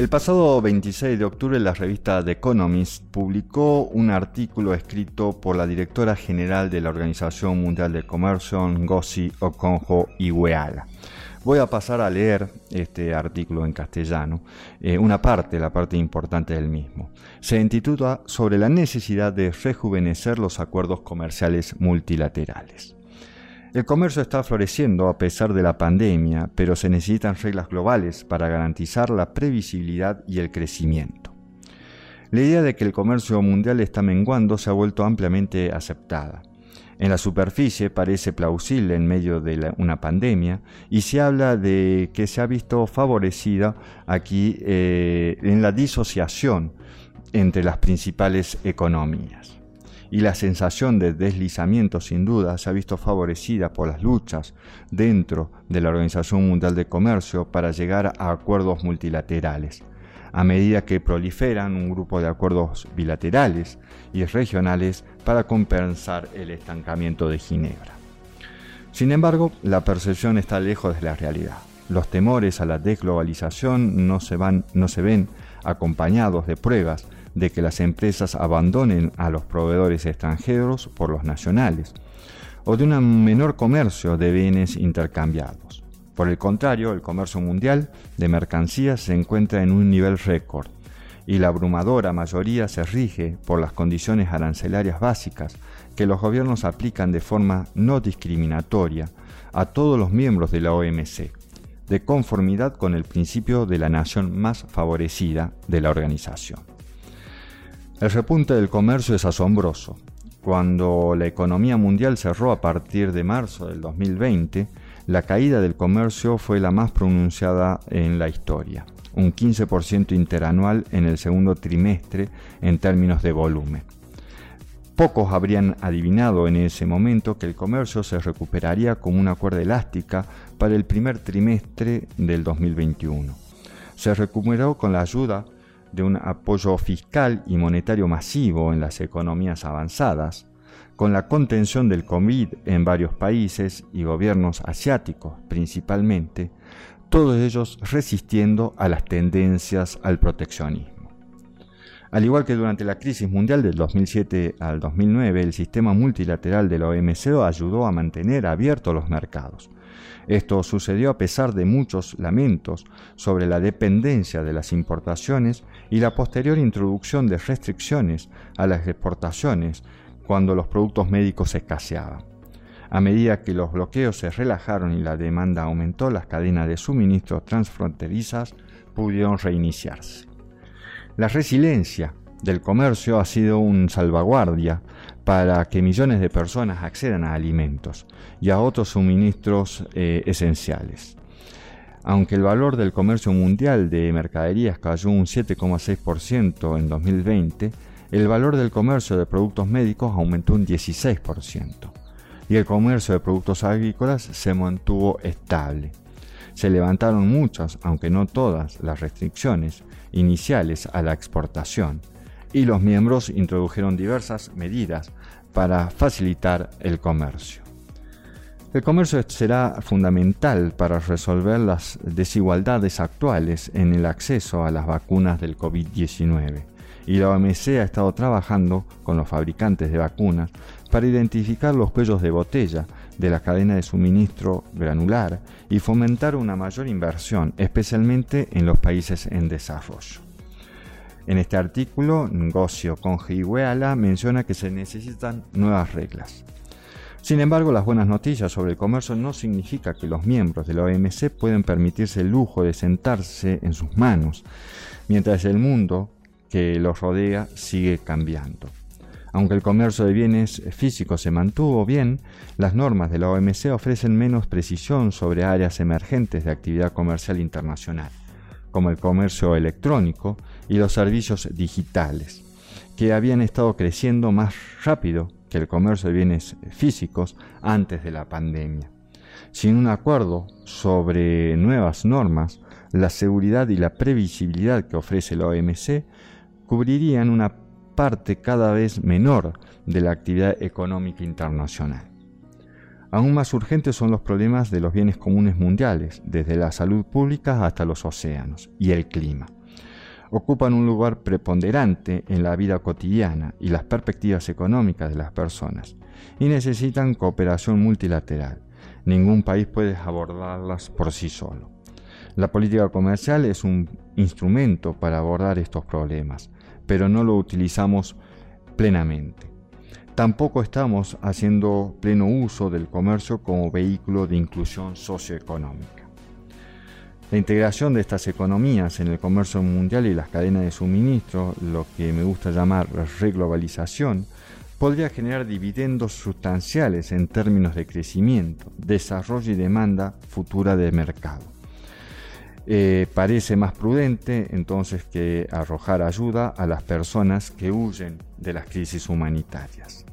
El pasado 26 de octubre la revista The Economist publicó un artículo escrito por la directora general de la Organización Mundial del Comercio, Ngozi Okonjo-Iweala. Voy a pasar a leer este artículo en castellano, eh, una parte, la parte importante del mismo. Se intitula sobre la necesidad de rejuvenecer los acuerdos comerciales multilaterales. El comercio está floreciendo a pesar de la pandemia, pero se necesitan reglas globales para garantizar la previsibilidad y el crecimiento. La idea de que el comercio mundial está menguando se ha vuelto ampliamente aceptada. En la superficie parece plausible en medio de una pandemia y se habla de que se ha visto favorecida aquí eh, en la disociación entre las principales economías y la sensación de deslizamiento sin duda se ha visto favorecida por las luchas dentro de la Organización Mundial de Comercio para llegar a acuerdos multilaterales, a medida que proliferan un grupo de acuerdos bilaterales y regionales para compensar el estancamiento de Ginebra. Sin embargo, la percepción está lejos de la realidad. Los temores a la desglobalización no se, van, no se ven acompañados de pruebas de que las empresas abandonen a los proveedores extranjeros por los nacionales, o de un menor comercio de bienes intercambiados. Por el contrario, el comercio mundial de mercancías se encuentra en un nivel récord y la abrumadora mayoría se rige por las condiciones arancelarias básicas que los gobiernos aplican de forma no discriminatoria a todos los miembros de la OMC, de conformidad con el principio de la nación más favorecida de la organización. El repunte del comercio es asombroso. Cuando la economía mundial cerró a partir de marzo del 2020, la caída del comercio fue la más pronunciada en la historia, un 15% interanual en el segundo trimestre en términos de volumen. Pocos habrían adivinado en ese momento que el comercio se recuperaría como una cuerda elástica para el primer trimestre del 2021. Se recuperó con la ayuda de un apoyo fiscal y monetario masivo en las economías avanzadas, con la contención del COVID en varios países y gobiernos asiáticos principalmente, todos ellos resistiendo a las tendencias al proteccionismo. Al igual que durante la crisis mundial del 2007 al 2009, el sistema multilateral de la OMC ayudó a mantener abiertos los mercados, esto sucedió a pesar de muchos lamentos sobre la dependencia de las importaciones y la posterior introducción de restricciones a las exportaciones cuando los productos médicos escaseaban. A medida que los bloqueos se relajaron y la demanda aumentó, las cadenas de suministro transfronterizas pudieron reiniciarse. La resiliencia del comercio ha sido un salvaguardia para que millones de personas accedan a alimentos y a otros suministros eh, esenciales. Aunque el valor del comercio mundial de mercaderías cayó un 7,6% en 2020, el valor del comercio de productos médicos aumentó un 16% y el comercio de productos agrícolas se mantuvo estable. Se levantaron muchas, aunque no todas, las restricciones iniciales a la exportación y los miembros introdujeron diversas medidas para facilitar el comercio. El comercio será fundamental para resolver las desigualdades actuales en el acceso a las vacunas del COVID-19 y la OMC ha estado trabajando con los fabricantes de vacunas para identificar los cuellos de botella de la cadena de suministro granular y fomentar una mayor inversión, especialmente en los países en desarrollo. En este artículo, Ngocio Conjihueala menciona que se necesitan nuevas reglas. Sin embargo, las buenas noticias sobre el comercio no significa que los miembros de la OMC pueden permitirse el lujo de sentarse en sus manos, mientras el mundo que los rodea sigue cambiando. Aunque el comercio de bienes físicos se mantuvo bien, las normas de la OMC ofrecen menos precisión sobre áreas emergentes de actividad comercial internacional, como el comercio electrónico y los servicios digitales, que habían estado creciendo más rápido que el comercio de bienes físicos antes de la pandemia. Sin un acuerdo sobre nuevas normas, la seguridad y la previsibilidad que ofrece la OMC cubrirían una parte cada vez menor de la actividad económica internacional. Aún más urgentes son los problemas de los bienes comunes mundiales, desde la salud pública hasta los océanos y el clima. ocupan un lugar preponderante en la vida cotidiana y las perspectivas económicas de las personas y necesitan cooperación multilateral. Ningún país puede abordarlas por sí solo. La política comercial es un instrumento para abordar estos problemas, pero no lo utilizamos plenamente. Tampoco estamos haciendo pleno uso del comercio como vehículo de inclusión socioeconómica. La integración de estas economías en el comercio mundial y las cadenas de suministro, lo que me gusta llamar reglobalización, podría generar dividendos sustanciales en términos de crecimiento, desarrollo y demanda futura de mercado. Eh, parece más prudente entonces que arrojar ayuda a las personas que huyen de las crisis humanitarias.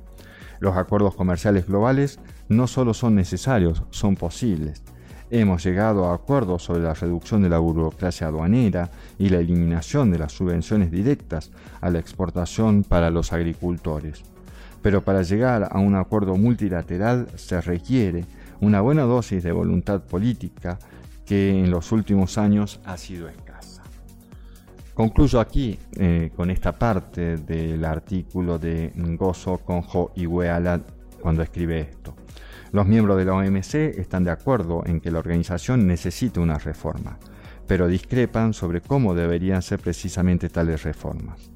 Los acuerdos comerciales globales no solo son necesarios, son posibles. Hemos llegado a acuerdos sobre la reducción de la burocracia aduanera y la eliminación de las subvenciones directas a la exportación para los agricultores. Pero para llegar a un acuerdo multilateral se requiere una buena dosis de voluntad política que en los últimos años ha sido escasa. Concluyo aquí eh, con esta parte del artículo de Ngozo Conjo Iweala cuando escribe esto. Los miembros de la OMC están de acuerdo en que la organización necesita una reforma, pero discrepan sobre cómo deberían ser precisamente tales reformas.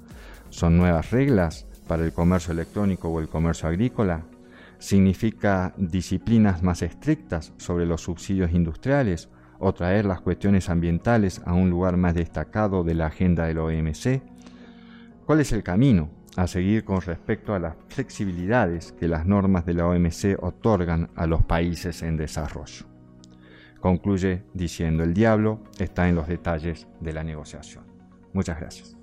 ¿Son nuevas reglas para el comercio electrónico o el comercio agrícola? ¿Significa disciplinas más estrictas sobre los subsidios industriales o traer las cuestiones ambientales a un lugar más destacado de la agenda del OMC? ¿Cuál es el camino a seguir con respecto a las flexibilidades que las normas de la OMC otorgan a los países en desarrollo. Concluye diciendo, el diablo está en los detalles de la negociación. Muchas gracias.